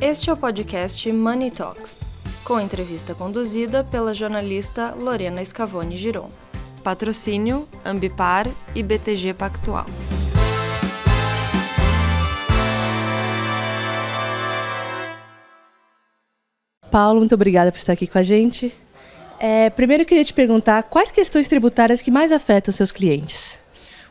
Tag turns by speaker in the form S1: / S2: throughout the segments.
S1: Este é o podcast Money Talks, com entrevista conduzida pela jornalista Lorena Scavone Giron. Patrocínio Ambipar e BTG Pactual.
S2: Paulo, muito obrigada por estar aqui com a gente. É, primeiro eu queria te perguntar quais questões tributárias que mais afetam seus clientes?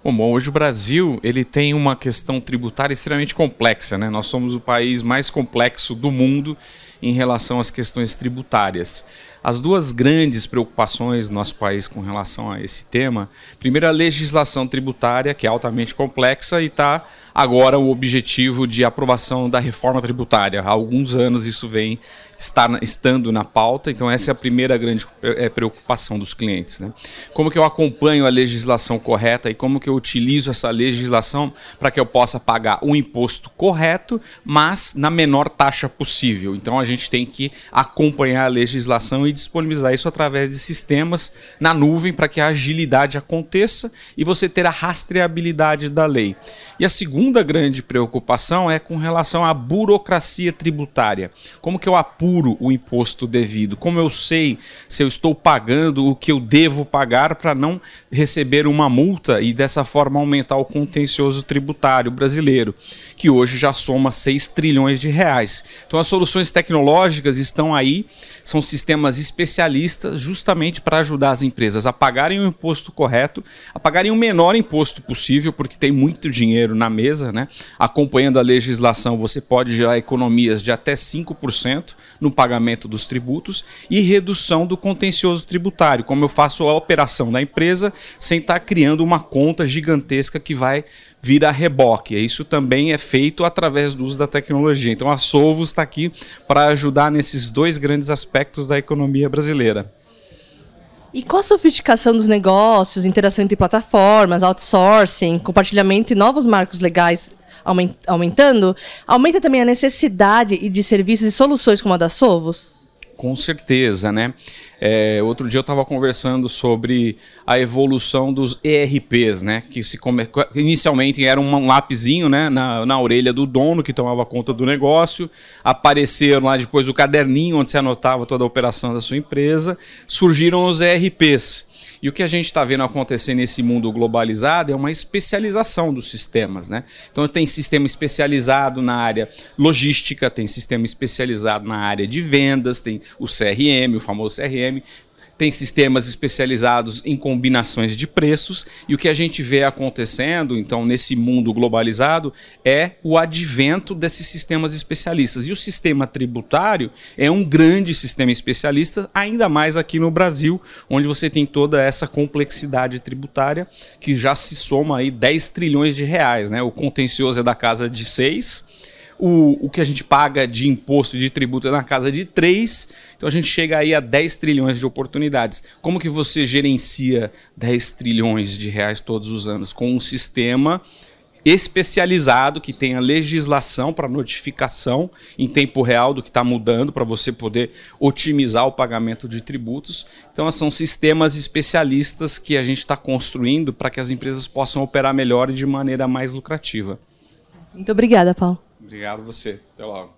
S3: Bom, hoje o Brasil ele tem uma questão tributária extremamente complexa. Né? Nós somos o país mais complexo do mundo em relação às questões tributárias. As duas grandes preocupações do nosso país com relação a esse tema, primeiro a legislação tributária, que é altamente complexa e está agora o objetivo de aprovação da reforma tributária. Há alguns anos isso vem estar, estando na pauta, então essa é a primeira grande é, preocupação dos clientes. Né? Como que eu acompanho a legislação correta e como que eu utilizo essa legislação para que eu possa pagar o imposto correto, mas na menor taxa possível. Então a gente tem que acompanhar a legislação e disponibilizar isso através de sistemas na nuvem para que a agilidade aconteça e você ter a rastreabilidade da lei. E a segunda grande preocupação é com relação à burocracia tributária. Como que eu apuro o imposto devido? Como eu sei se eu estou pagando o que eu devo pagar para não receber uma multa e dessa forma aumentar o contencioso tributário brasileiro, que hoje já soma 6 trilhões de reais. Então as soluções tecnológicas estão aí, são sistemas especialistas justamente para ajudar as empresas a pagarem o imposto correto, a pagarem o menor imposto possível, porque tem muito dinheiro na mesa, né? acompanhando a legislação, você pode gerar economias de até 5% no pagamento dos tributos e redução do contencioso tributário, como eu faço a operação da empresa sem estar criando uma conta gigantesca que vai vir a reboque. Isso também é feito através do uso da tecnologia. Então a Solvos está aqui para ajudar nesses dois grandes aspectos da economia brasileira.
S2: E qual a sofisticação dos negócios, interação entre plataformas, outsourcing, compartilhamento e novos marcos legais aumentando, aumenta também a necessidade de serviços e soluções como a da Sovos?
S3: Com certeza, né? É, outro dia eu estava conversando sobre a evolução dos ERPs, né? Que se come... inicialmente era um lapisinho né? na, na orelha do dono que tomava conta do negócio. Apareceram lá depois o caderninho onde se anotava toda a operação da sua empresa. Surgiram os ERPs. E o que a gente está vendo acontecer nesse mundo globalizado é uma especialização dos sistemas. Né? Então, tem sistema especializado na área logística, tem sistema especializado na área de vendas, tem o CRM, o famoso CRM, tem sistemas especializados em combinações de preços, e o que a gente vê acontecendo, então, nesse mundo globalizado, é o advento desses sistemas especialistas. E o sistema tributário é um grande sistema especialista, ainda mais aqui no Brasil, onde você tem toda essa complexidade tributária, que já se soma aí 10 trilhões de reais. Né? O contencioso é da casa de 6 o, o que a gente paga de imposto de tributo é na casa de 3, então a gente chega aí a 10 trilhões de oportunidades. Como que você gerencia 10 trilhões de reais todos os anos? Com um sistema especializado que tenha legislação para notificação em tempo real do que está mudando para você poder otimizar o pagamento de tributos. Então, são sistemas especialistas que a gente está construindo para que as empresas possam operar melhor e de maneira mais lucrativa.
S2: Muito obrigada, Paulo.
S3: Obrigado você. Até logo.